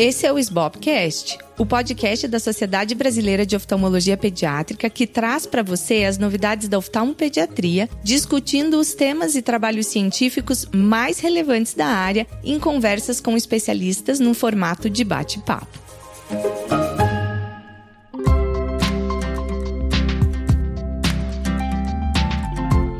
Esse é o SBOPcast, o podcast da Sociedade Brasileira de Oftalmologia Pediátrica que traz para você as novidades da oftalmopediatria, discutindo os temas e trabalhos científicos mais relevantes da área em conversas com especialistas num formato de bate-papo.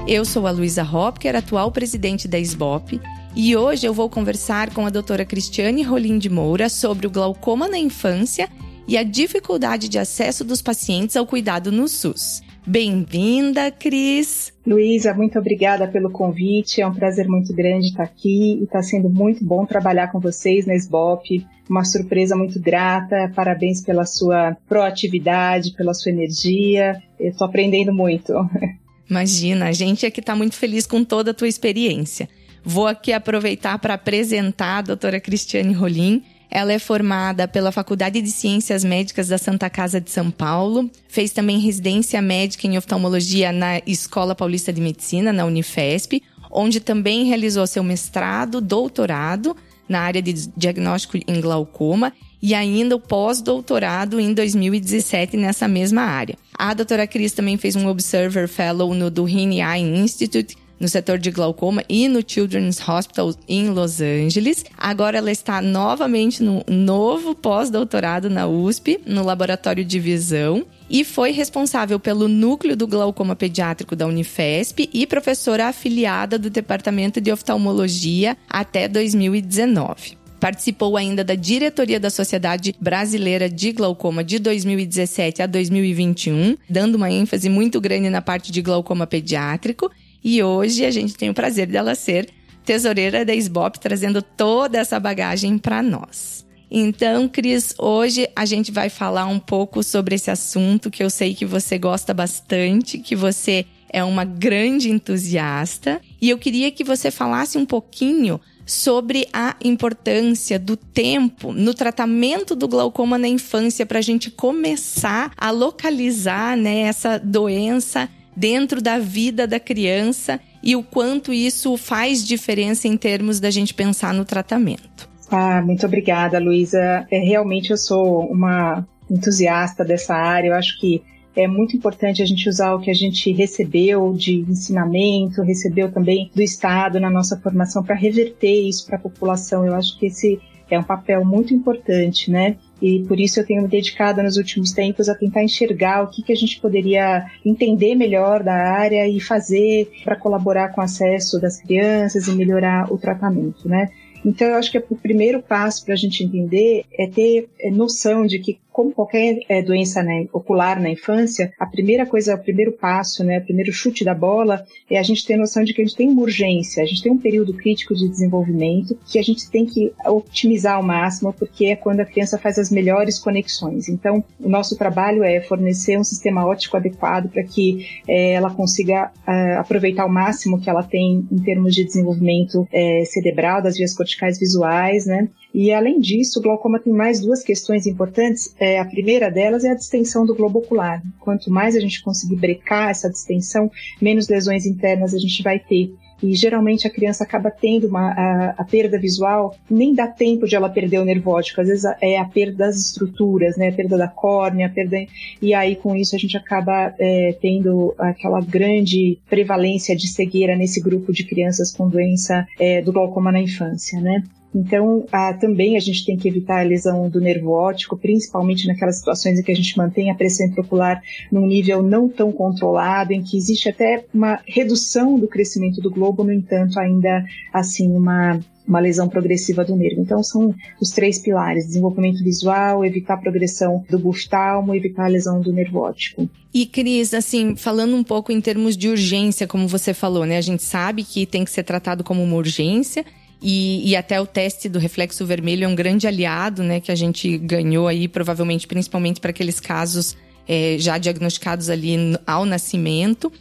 Eu sou a Luísa Hopker, atual presidente da SBOP, e hoje eu vou conversar com a doutora Cristiane Rolim de Moura sobre o glaucoma na infância e a dificuldade de acesso dos pacientes ao cuidado no SUS. Bem-vinda, Cris! Luísa, muito obrigada pelo convite. É um prazer muito grande estar aqui e está sendo muito bom trabalhar com vocês na SBOP. Uma surpresa muito grata. Parabéns pela sua proatividade, pela sua energia. Estou aprendendo muito. Imagina, a gente é que está muito feliz com toda a tua experiência. Vou aqui aproveitar para apresentar a doutora Cristiane Rolim. Ela é formada pela Faculdade de Ciências Médicas da Santa Casa de São Paulo, fez também residência médica em oftalmologia na Escola Paulista de Medicina, na Unifesp, onde também realizou seu mestrado, doutorado na área de diagnóstico em glaucoma e ainda o pós-doutorado em 2017 nessa mesma área. A doutora Cris também fez um Observer Fellow no Duhine Eye Institute, no setor de glaucoma e no Children's Hospital em Los Angeles. Agora ela está novamente no novo pós-doutorado na USP, no laboratório de visão, e foi responsável pelo núcleo do glaucoma pediátrico da Unifesp e professora afiliada do Departamento de Oftalmologia até 2019. Participou ainda da diretoria da Sociedade Brasileira de Glaucoma de 2017 a 2021, dando uma ênfase muito grande na parte de glaucoma pediátrico. E hoje a gente tem o prazer dela ser tesoureira da SBOP, trazendo toda essa bagagem para nós. Então, Cris, hoje a gente vai falar um pouco sobre esse assunto que eu sei que você gosta bastante, que você é uma grande entusiasta. E eu queria que você falasse um pouquinho sobre a importância do tempo no tratamento do glaucoma na infância para a gente começar a localizar né, essa doença dentro da vida da criança e o quanto isso faz diferença em termos da gente pensar no tratamento. Ah, muito obrigada, Luísa. É, realmente eu sou uma entusiasta dessa área. Eu acho que é muito importante a gente usar o que a gente recebeu de ensinamento, recebeu também do Estado na nossa formação para reverter isso para a população. Eu acho que esse é um papel muito importante, né? E por isso eu tenho me dedicado nos últimos tempos a tentar enxergar o que, que a gente poderia entender melhor da área e fazer para colaborar com o acesso das crianças e melhorar o tratamento, né? Então, eu acho que o primeiro passo para a gente entender é ter é, noção de que como qualquer é, doença né, ocular na infância, a primeira coisa, o primeiro passo, né, o primeiro chute da bola é a gente ter noção de que a gente tem uma urgência, a gente tem um período crítico de desenvolvimento que a gente tem que otimizar ao máximo, porque é quando a criança faz as melhores conexões. Então, o nosso trabalho é fornecer um sistema óptico adequado para que é, ela consiga é, aproveitar ao máximo que ela tem em termos de desenvolvimento é, cerebral, das vias corticais visuais, né? E além disso, o glaucoma tem mais duas questões importantes. É, a primeira delas é a distensão do globo ocular. Quanto mais a gente conseguir brecar essa distensão, menos lesões internas a gente vai ter. E geralmente a criança acaba tendo uma, a, a, perda visual, nem dá tempo de ela perder o nervo óptico, às vezes é a perda das estruturas, né, a perda da córnea, a perda, e aí com isso a gente acaba é, tendo aquela grande prevalência de cegueira nesse grupo de crianças com doença é, do glaucoma na infância, né. Então, ah, também a gente tem que evitar a lesão do nervo óptico, principalmente naquelas situações em que a gente mantém a pressão intraocular num nível não tão controlado, em que existe até uma redução do crescimento do globo, no entanto, ainda assim uma uma lesão progressiva do nervo. Então, são os três pilares: desenvolvimento visual, evitar a progressão do buftalmo, evitar a lesão do nervo óptico. E, Cris, assim, falando um pouco em termos de urgência, como você falou, né? A gente sabe que tem que ser tratado como uma urgência, e, e, até o teste do reflexo vermelho é um grande aliado, né? Que a gente ganhou aí, provavelmente, principalmente para aqueles casos é, já diagnosticados ali ao nascimento.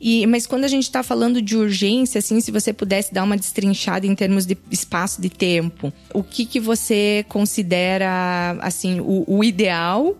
E, mas quando a gente está falando de urgência, assim, se você pudesse dar uma destrinchada em termos de espaço de tempo, o que, que você considera, assim, o, o ideal,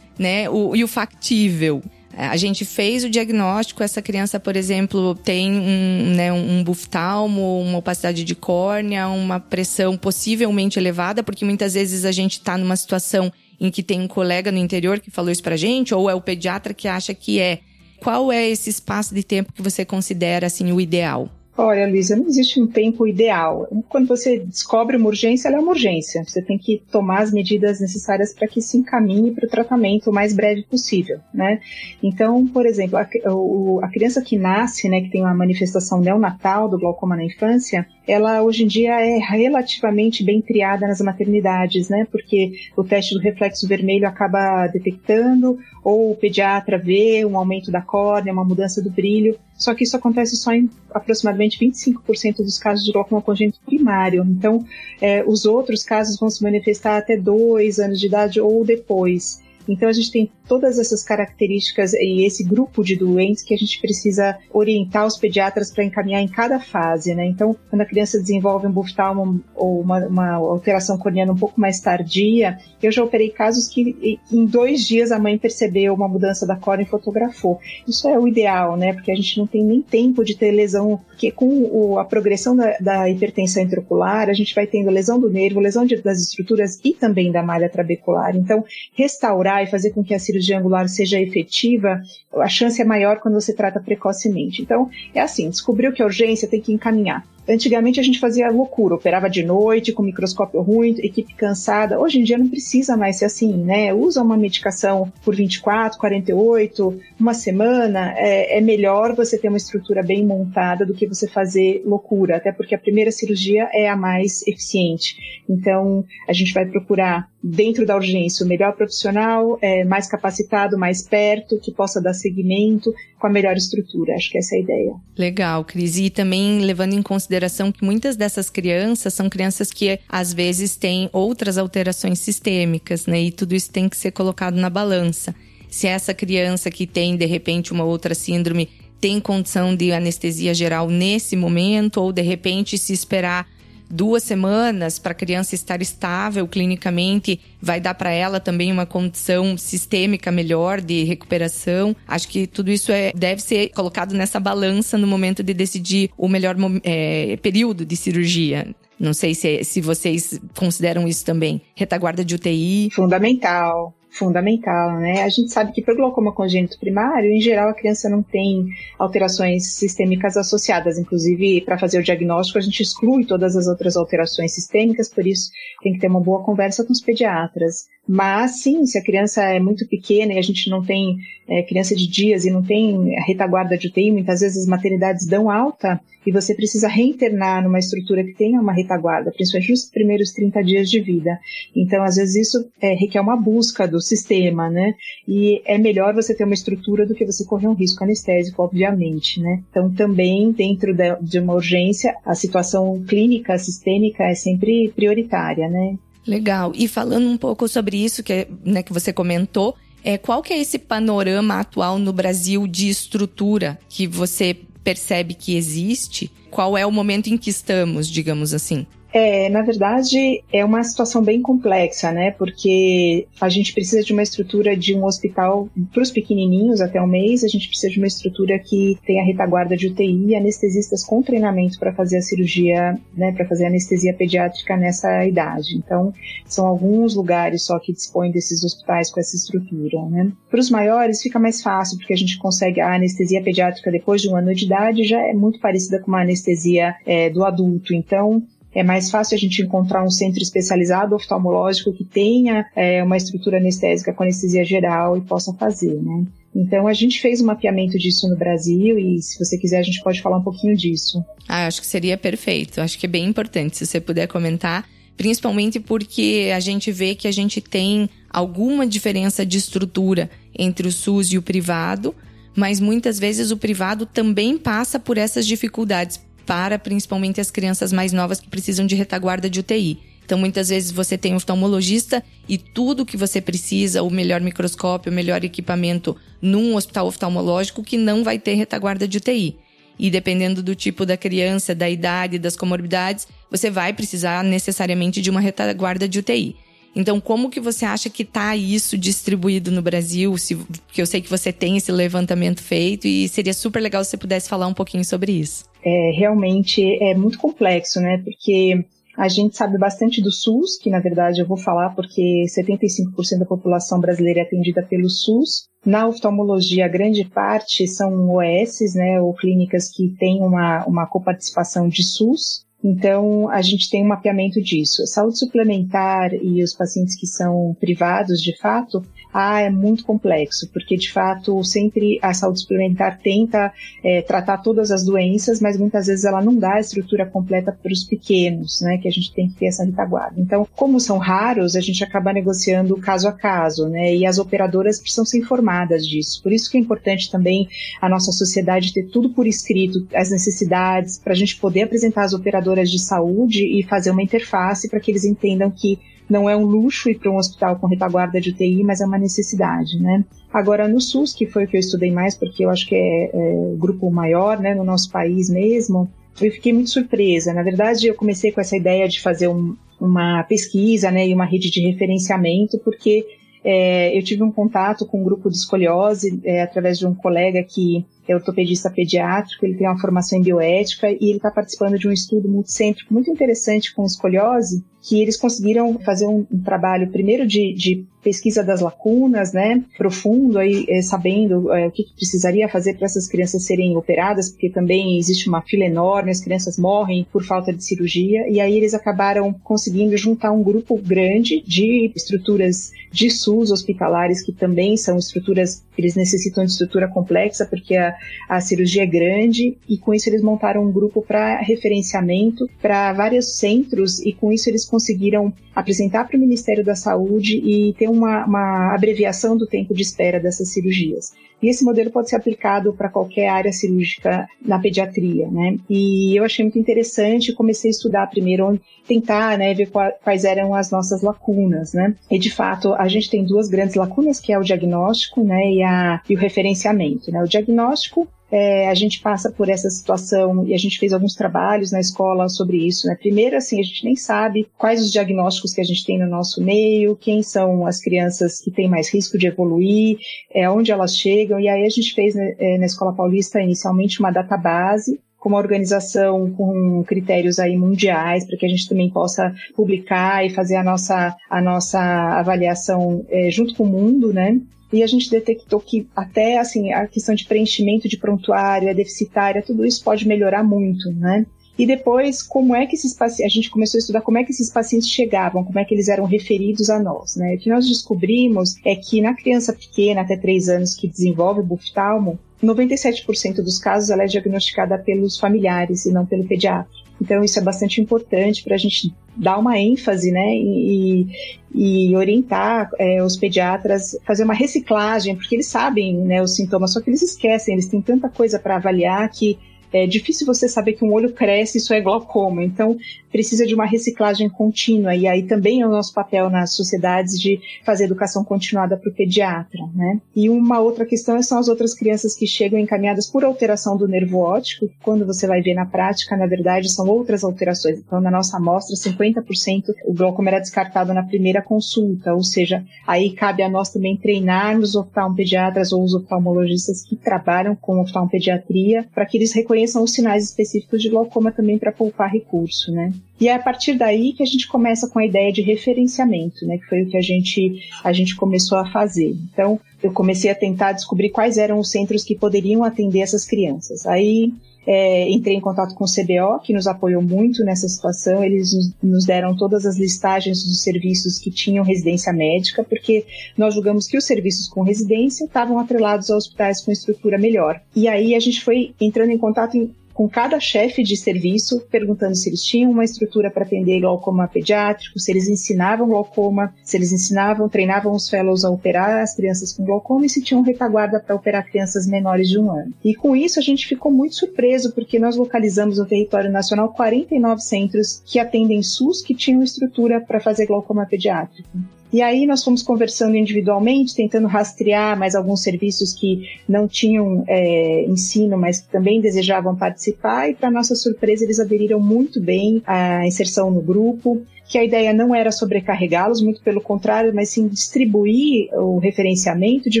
né? O, e o factível a gente fez o diagnóstico, essa criança, por exemplo, tem um, né, um buftalmo, uma opacidade de córnea, uma pressão possivelmente elevada, porque muitas vezes a gente está numa situação em que tem um colega no interior que falou isso pra gente, ou é o pediatra que acha que é. Qual é esse espaço de tempo que você considera assim o ideal? Olha, Luísa, não existe um tempo ideal. Quando você descobre uma urgência, ela é uma urgência. Você tem que tomar as medidas necessárias para que se encaminhe para o tratamento o mais breve possível, né? Então, por exemplo, a, a criança que nasce, né, que tem uma manifestação neonatal do glaucoma na infância, ela hoje em dia é relativamente bem triada nas maternidades, né? Porque o teste do reflexo vermelho acaba detectando, ou o pediatra vê um aumento da córnea, uma mudança do brilho. Só que isso acontece só em aproximadamente 25% dos casos de glaucoma congênito primário. Então, é, os outros casos vão se manifestar até dois anos de idade ou depois. Então a gente tem todas essas características e esse grupo de doentes que a gente precisa orientar os pediatras para encaminhar em cada fase, né? Então, quando a criança desenvolve um buftalmo ou uma, uma, alteração corneana um pouco mais tardia, eu já operei casos que em dois dias a mãe percebeu uma mudança da córnea e fotografou. Isso é o ideal, né? Porque a gente não tem nem tempo de ter lesão, porque com o, a progressão da, da, hipertensão intraocular, a gente vai tendo lesão do nervo, lesão de, das estruturas e também da malha trabecular. Então, restaurar e fazer com que a cirurgia angular seja efetiva, a chance é maior quando você trata precocemente. Então, é assim, descobriu que a urgência tem que encaminhar. Antigamente a gente fazia loucura, operava de noite, com microscópio ruim, equipe cansada. Hoje em dia não precisa mais ser assim, né? Usa uma medicação por 24, 48, uma semana. É, é melhor você ter uma estrutura bem montada do que você fazer loucura, até porque a primeira cirurgia é a mais eficiente. Então a gente vai procurar dentro da urgência o melhor profissional, é, mais capacitado, mais perto, que possa dar seguimento com a melhor estrutura. Acho que essa é a ideia. Legal, Cris. E também levando em consideração que muitas dessas crianças são crianças que às vezes têm outras alterações sistêmicas, né? E tudo isso tem que ser colocado na balança. Se essa criança que tem de repente uma outra síndrome tem condição de anestesia geral nesse momento, ou de repente se esperar duas semanas para a criança estar estável clinicamente, vai dar para ela também uma condição sistêmica melhor de recuperação. Acho que tudo isso é, deve ser colocado nessa balança no momento de decidir o melhor é, período de cirurgia. Não sei se, se vocês consideram isso também. Retaguarda de UTI. Fundamental fundamental, né? A gente sabe que para o glaucoma congênito primário, em geral, a criança não tem alterações sistêmicas associadas. Inclusive, para fazer o diagnóstico, a gente exclui todas as outras alterações sistêmicas, por isso tem que ter uma boa conversa com os pediatras. Mas sim, se a criança é muito pequena e a gente não tem é, criança de dias e não tem retaguarda de UTI, muitas vezes as maternidades dão alta e você precisa reinternar numa estrutura que tenha uma retaguarda, principalmente nos primeiros 30 dias de vida. Então, às vezes, isso é, requer uma busca do sistema, né? E é melhor você ter uma estrutura do que você correr um risco anestésico, obviamente, né? Então, também, dentro de uma urgência, a situação clínica, sistêmica é sempre prioritária, né? Legal. E falando um pouco sobre isso que, né, que você comentou, é, qual que é esse panorama atual no Brasil de estrutura que você percebe que existe? Qual é o momento em que estamos, digamos assim? É, na verdade, é uma situação bem complexa, né? Porque a gente precisa de uma estrutura de um hospital para os pequenininhos até um mês, a gente precisa de uma estrutura que tenha retaguarda de UTI anestesistas com treinamento para fazer a cirurgia, né? Para fazer anestesia pediátrica nessa idade. Então, são alguns lugares só que dispõem desses hospitais com essa estrutura, né? Para os maiores fica mais fácil, porque a gente consegue a anestesia pediátrica depois de um ano de idade já é muito parecida com uma anestesia é, do adulto. Então, é mais fácil a gente encontrar um centro especializado oftalmológico que tenha é, uma estrutura anestésica com anestesia geral e possa fazer, né? Então a gente fez um mapeamento disso no Brasil e se você quiser a gente pode falar um pouquinho disso. Ah, acho que seria perfeito. Acho que é bem importante se você puder comentar, principalmente porque a gente vê que a gente tem alguma diferença de estrutura entre o SUS e o privado, mas muitas vezes o privado também passa por essas dificuldades para principalmente as crianças mais novas que precisam de retaguarda de UTI. Então, muitas vezes você tem um oftalmologista e tudo que você precisa, o melhor microscópio, o melhor equipamento num hospital oftalmológico que não vai ter retaguarda de UTI. E dependendo do tipo da criança, da idade, das comorbidades, você vai precisar necessariamente de uma retaguarda de UTI. Então, como que você acha que está isso distribuído no Brasil? Se, porque eu sei que você tem esse levantamento feito e seria super legal se você pudesse falar um pouquinho sobre isso. É, realmente é muito complexo, né? Porque a gente sabe bastante do SUS, que na verdade eu vou falar porque 75% da população brasileira é atendida pelo SUS. Na oftalmologia, grande parte são OS, né, ou clínicas que têm uma, uma coparticipação de SUS. Então, a gente tem um mapeamento disso. Saúde suplementar e os pacientes que são privados, de fato, ah, é muito complexo, porque de fato sempre a saúde suplementar tenta é, tratar todas as doenças, mas muitas vezes ela não dá a estrutura completa para os pequenos, né, que a gente tem que ter essa retaguarda. Então, como são raros, a gente acaba negociando caso a caso, né, e as operadoras precisam ser informadas disso. Por isso que é importante também a nossa sociedade ter tudo por escrito, as necessidades, para a gente poder apresentar as operadoras de saúde e fazer uma interface para que eles entendam que não é um luxo ir para um hospital com retaguarda de UTI, mas é uma necessidade, né? Agora, no SUS, que foi o que eu estudei mais, porque eu acho que é, é grupo maior, né, no nosso país mesmo, eu fiquei muito surpresa. Na verdade, eu comecei com essa ideia de fazer um, uma pesquisa, né, e uma rede de referenciamento, porque é, eu tive um contato com um grupo de escoliose é, através de um colega que é ortopedista pediátrico, ele tem uma formação em bioética e ele está participando de um estudo multicêntrico muito interessante com escoliose, que eles conseguiram fazer um, um trabalho primeiro de, de, pesquisa das lacunas, né, profundo, aí é, sabendo é, o que, que, precisaria fazer para essas crianças serem operadas, porque também existe uma fila enorme, as crianças morrem por falta de cirurgia, e aí eles acabaram conseguindo juntar um grupo grande de estruturas de SUS hospitalares, que também são estruturas eles necessitam de estrutura complexa, porque a, a cirurgia é grande, e com isso eles montaram um grupo para referenciamento para vários centros, e com isso eles conseguiram apresentar para o Ministério da Saúde e ter uma, uma abreviação do tempo de espera dessas cirurgias. E esse modelo pode ser aplicado para qualquer área cirúrgica na pediatria, né? E eu achei muito interessante, comecei a estudar primeiro, tentar, né, ver quais eram as nossas lacunas, né? E de fato, a gente tem duas grandes lacunas, que é o diagnóstico, né, e, a, e o referenciamento, né? O diagnóstico é, a gente passa por essa situação e a gente fez alguns trabalhos na escola sobre isso. Né? Primeiro, assim, a gente nem sabe quais os diagnósticos que a gente tem no nosso meio, quem são as crianças que têm mais risco de evoluir, é, onde elas chegam. E aí a gente fez né, é, na Escola Paulista inicialmente uma database com uma organização com critérios aí mundiais para que a gente também possa publicar e fazer a nossa, a nossa avaliação é, junto com o mundo, né? E a gente detectou que até assim a questão de preenchimento de prontuário é deficitária, tudo isso pode melhorar muito, né? E depois, como é que esses pacientes, a gente começou a estudar como é que esses pacientes chegavam, como é que eles eram referidos a nós, né? O que nós descobrimos é que na criança pequena, até 3 anos, que desenvolve buftalmo, 97% dos casos ela é diagnosticada pelos familiares e não pelo pediatra. Então isso é bastante importante para a gente dar uma ênfase, né, e, e orientar é, os pediatras, fazer uma reciclagem, porque eles sabem, né, os sintomas, só que eles esquecem, eles têm tanta coisa para avaliar que é difícil você saber que um olho cresce, isso é glaucoma. Então, precisa de uma reciclagem contínua. E aí também é o nosso papel nas sociedades de fazer educação continuada para o pediatra, né? E uma outra questão são as outras crianças que chegam encaminhadas por alteração do nervo óptico. Quando você vai ver na prática, na verdade, são outras alterações. Então, na nossa amostra, 50% o glaucoma era descartado na primeira consulta. Ou seja, aí cabe a nós também treinar os oftalmopediatras ou os oftalmologistas que trabalham com oftalmopediatria para que eles reconheçam os sinais específicos de glaucoma também para poupar recurso, né? E é a partir daí que a gente começa com a ideia de referenciamento, né? Que foi o que a gente, a gente começou a fazer. Então, eu comecei a tentar descobrir quais eram os centros que poderiam atender essas crianças. Aí é, entrei em contato com o CBO, que nos apoiou muito nessa situação. Eles nos deram todas as listagens dos serviços que tinham residência médica, porque nós julgamos que os serviços com residência estavam atrelados a hospitais com estrutura melhor. E aí a gente foi entrando em contato em com cada chefe de serviço, perguntando se eles tinham uma estrutura para atender glaucoma pediátrico, se eles ensinavam glaucoma, se eles ensinavam, treinavam os fellows a operar as crianças com glaucoma e se tinham retaguarda para operar crianças menores de um ano. E com isso a gente ficou muito surpreso, porque nós localizamos no território nacional 49 centros que atendem SUS que tinham estrutura para fazer glaucoma pediátrico. E aí nós fomos conversando individualmente, tentando rastrear mais alguns serviços que não tinham é, ensino, mas que também desejavam participar, e para nossa surpresa eles aderiram muito bem à inserção no grupo que a ideia não era sobrecarregá-los, muito pelo contrário, mas sim distribuir o referenciamento de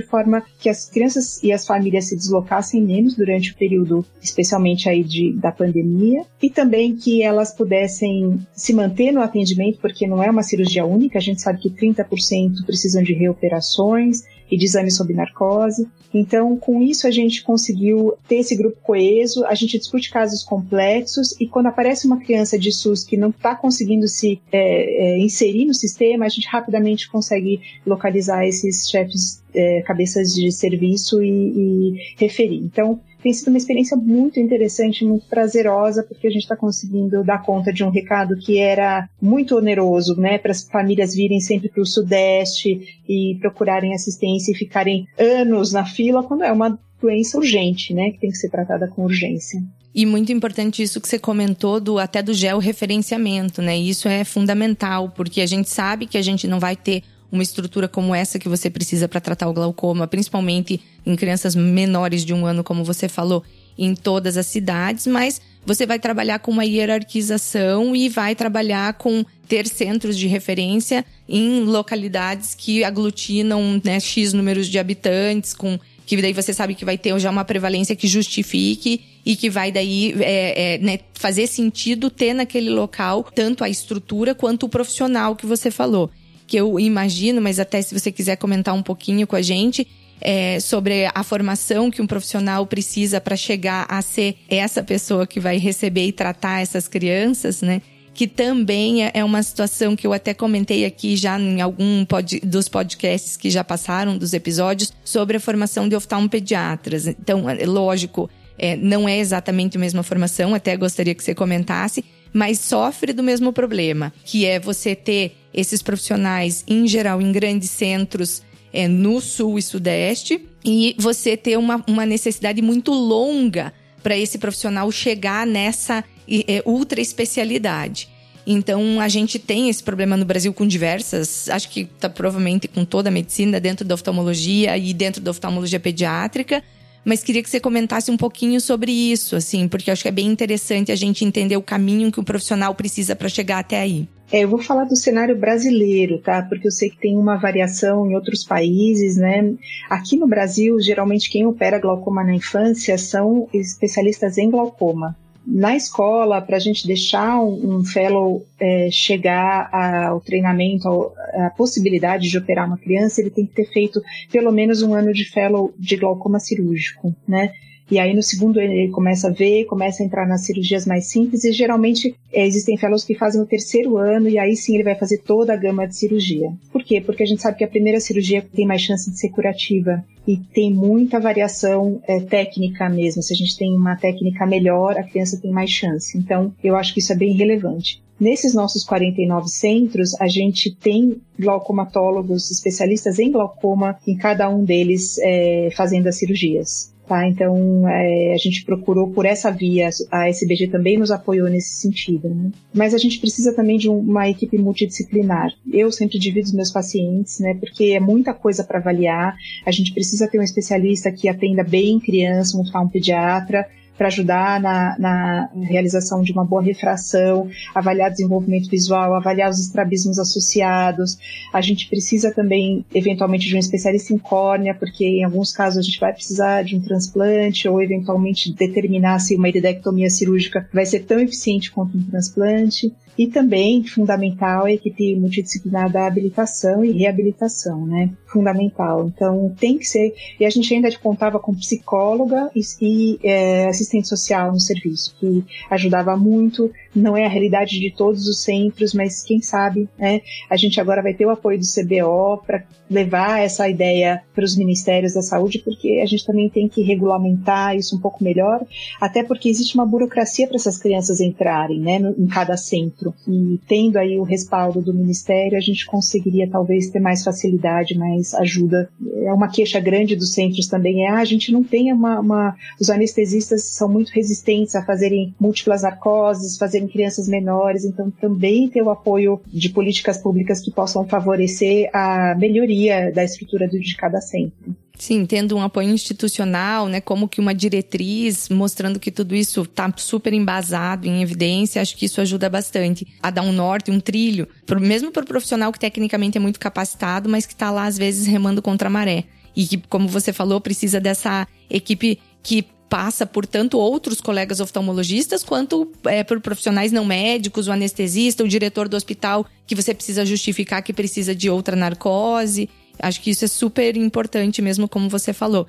forma que as crianças e as famílias se deslocassem menos durante o período, especialmente aí de, da pandemia, e também que elas pudessem se manter no atendimento, porque não é uma cirurgia única, a gente sabe que 30% precisam de reoperações, e de exame sob narcose. Então, com isso, a gente conseguiu ter esse grupo coeso, a gente discute casos complexos e quando aparece uma criança de SUS que não está conseguindo se é, é, inserir no sistema, a gente rapidamente consegue localizar esses chefes é, cabeças de serviço e, e referir. Então, tem sido uma experiência muito interessante, muito prazerosa, porque a gente está conseguindo dar conta de um recado que era muito oneroso, né, para as famílias virem sempre para o Sudeste e procurarem assistência e ficarem anos na fila, quando é uma doença urgente, né, que tem que ser tratada com urgência. E muito importante isso que você comentou do até do georreferenciamento, né? Isso é fundamental, porque a gente sabe que a gente não vai ter uma estrutura como essa que você precisa para tratar o glaucoma, principalmente em crianças menores de um ano, como você falou, em todas as cidades, mas você vai trabalhar com uma hierarquização e vai trabalhar com ter centros de referência em localidades que aglutinam né, X números de habitantes, com que daí você sabe que vai ter já uma prevalência que justifique e que vai daí é, é, né, fazer sentido ter naquele local tanto a estrutura quanto o profissional que você falou que eu imagino, mas até se você quiser comentar um pouquinho com a gente, é, sobre a formação que um profissional precisa para chegar a ser essa pessoa que vai receber e tratar essas crianças, né? Que também é, é uma situação que eu até comentei aqui já em algum pod, dos podcasts que já passaram, dos episódios, sobre a formação de oftalmopediatras. Então, é lógico, é, não é exatamente a mesma formação, até gostaria que você comentasse, mas sofre do mesmo problema, que é você ter esses profissionais, em geral, em grandes centros é, no sul e sudeste, e você ter uma, uma necessidade muito longa para esse profissional chegar nessa é, ultra especialidade. Então, a gente tem esse problema no Brasil com diversas, acho que tá provavelmente com toda a medicina, dentro da oftalmologia e dentro da oftalmologia pediátrica, mas queria que você comentasse um pouquinho sobre isso, assim, porque acho que é bem interessante a gente entender o caminho que o profissional precisa para chegar até aí. É, eu vou falar do cenário brasileiro, tá? Porque eu sei que tem uma variação em outros países, né? Aqui no Brasil, geralmente quem opera glaucoma na infância são especialistas em glaucoma. Na escola, para a gente deixar um, um fellow é, chegar ao treinamento, à possibilidade de operar uma criança, ele tem que ter feito pelo menos um ano de fellow de glaucoma cirúrgico, né? E aí no segundo ele começa a ver, começa a entrar nas cirurgias mais simples e geralmente é, existem fellows que fazem o terceiro ano e aí sim ele vai fazer toda a gama de cirurgia. Por quê? Porque a gente sabe que a primeira cirurgia tem mais chance de ser curativa e tem muita variação é, técnica mesmo. Se a gente tem uma técnica melhor, a criança tem mais chance. Então eu acho que isso é bem relevante. Nesses nossos 49 centros, a gente tem glaucomatólogos especialistas em glaucoma em cada um deles é, fazendo as cirurgias. Tá? Então, é, a gente procurou por essa via, a SBG também nos apoiou nesse sentido. Né? Mas a gente precisa também de uma equipe multidisciplinar. Eu sempre divido os meus pacientes, né, porque é muita coisa para avaliar. A gente precisa ter um especialista que atenda bem criança, um, um pediatra, para ajudar na, na, realização de uma boa refração, avaliar desenvolvimento visual, avaliar os estrabismos associados. A gente precisa também, eventualmente, de um especialista em córnea, porque em alguns casos a gente vai precisar de um transplante ou, eventualmente, determinar se uma iridectomia cirúrgica vai ser tão eficiente quanto um transplante. E também, fundamental, a equipe multidisciplinar da habilitação e reabilitação, né? Fundamental. Então, tem que ser. E a gente ainda contava com psicóloga e, e é, assistente social no serviço, que ajudava muito. Não é a realidade de todos os centros, mas quem sabe, né? A gente agora vai ter o apoio do CBO para levar essa ideia para os ministérios da saúde, porque a gente também tem que regulamentar isso um pouco melhor, até porque existe uma burocracia para essas crianças entrarem, né? Em cada centro E tendo aí o respaldo do Ministério, a gente conseguiria talvez ter mais facilidade, mais ajuda. É uma queixa grande dos centros também, é ah, a gente não tem uma, uma... Os anestesistas são muito resistentes a fazerem múltiplas narcoses, fazerem crianças menores, então também ter o apoio de políticas públicas que possam favorecer a melhoria da estrutura de cada centro. Sim, tendo um apoio institucional, né, como que uma diretriz, mostrando que tudo isso está super embasado em evidência, acho que isso ajuda bastante a dar um norte, um trilho, mesmo para o profissional que tecnicamente é muito capacitado, mas que está lá às vezes remando contra a maré. E que, como você falou, precisa dessa equipe que passa por tanto outros colegas oftalmologistas quanto é, por profissionais não médicos, o anestesista, o diretor do hospital, que você precisa justificar que precisa de outra narcose. Acho que isso é super importante mesmo, como você falou.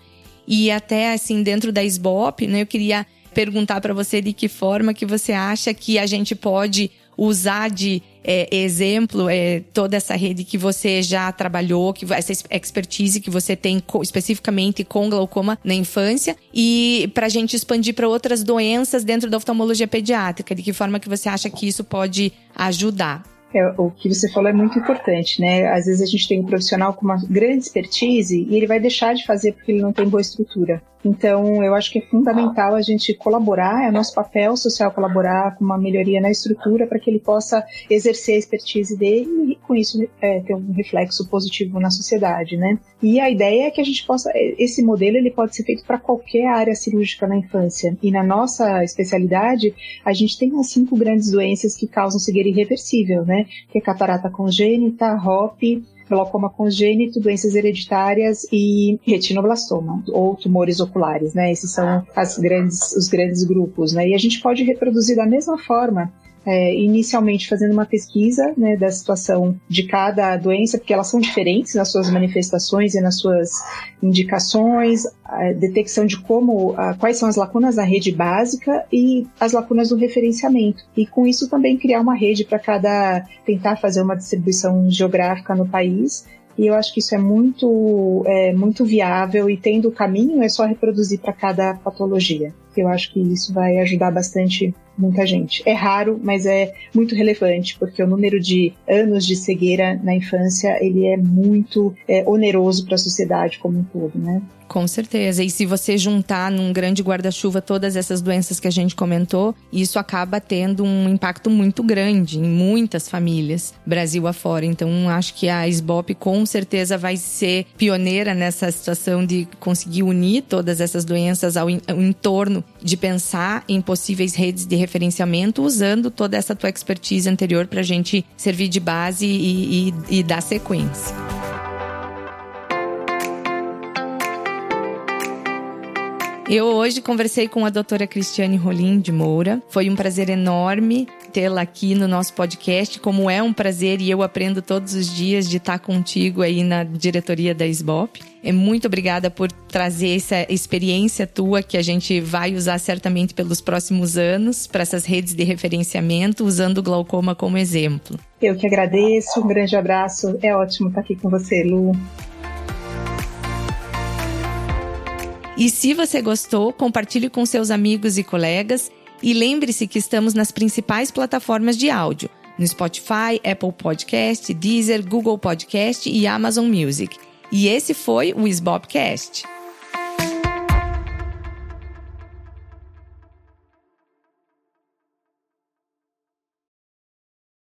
E até assim, dentro da SBOP, né, eu queria perguntar para você de que forma que você acha que a gente pode usar de é, exemplo é, toda essa rede que você já trabalhou, que essa expertise que você tem co, especificamente com glaucoma na infância e para a gente expandir para outras doenças dentro da oftalmologia pediátrica. De que forma que você acha que isso pode ajudar? É, o que você falou é muito importante, né? Às vezes a gente tem um profissional com uma grande expertise e ele vai deixar de fazer porque ele não tem boa estrutura. Então, eu acho que é fundamental a gente colaborar, é nosso papel social colaborar com uma melhoria na estrutura para que ele possa exercer a expertise dele e, com isso, é, ter um reflexo positivo na sociedade, né? E a ideia é que a gente possa, esse modelo ele pode ser feito para qualquer área cirúrgica na infância. E na nossa especialidade, a gente tem as cinco grandes doenças que causam cegueira irreversível, né? Que é catarata congênita, HOP, glaucoma congênito, doenças hereditárias e retinoblastoma, ou tumores oculares, né? Esses são as grandes, os grandes grupos, né? E a gente pode reproduzir da mesma forma é, inicialmente fazendo uma pesquisa né, da situação de cada doença, porque elas são diferentes nas suas manifestações e nas suas indicações, a detecção de como, a, quais são as lacunas da rede básica e as lacunas do referenciamento. E com isso também criar uma rede para cada, tentar fazer uma distribuição geográfica no país e eu acho que isso é muito, é, muito viável e tendo o caminho é só reproduzir para cada patologia. Eu acho que isso vai ajudar bastante muita gente. É raro, mas é muito relevante, porque o número de anos de cegueira na infância, ele é muito é, oneroso para a sociedade como um todo, né? Com certeza. E se você juntar num grande guarda-chuva todas essas doenças que a gente comentou, isso acaba tendo um impacto muito grande em muitas famílias, Brasil afora. Então, acho que a SBOP com certeza vai ser pioneira nessa situação de conseguir unir todas essas doenças ao, ao entorno, de pensar em possíveis redes de referenciamento, usando toda essa tua expertise anterior para a gente servir de base e, e, e dar sequência. Eu hoje conversei com a doutora Cristiane Rolim de Moura. Foi um prazer enorme tê-la aqui no nosso podcast, como é um prazer e eu aprendo todos os dias de estar contigo aí na diretoria da SBOP. É muito obrigada por trazer essa experiência tua que a gente vai usar certamente pelos próximos anos para essas redes de referenciamento, usando o glaucoma como exemplo. Eu que agradeço, um grande abraço. É ótimo estar aqui com você, Lu. E se você gostou, compartilhe com seus amigos e colegas e lembre-se que estamos nas principais plataformas de áudio, no Spotify, Apple Podcast, Deezer, Google Podcast e Amazon Music. E esse foi o Sbobcast.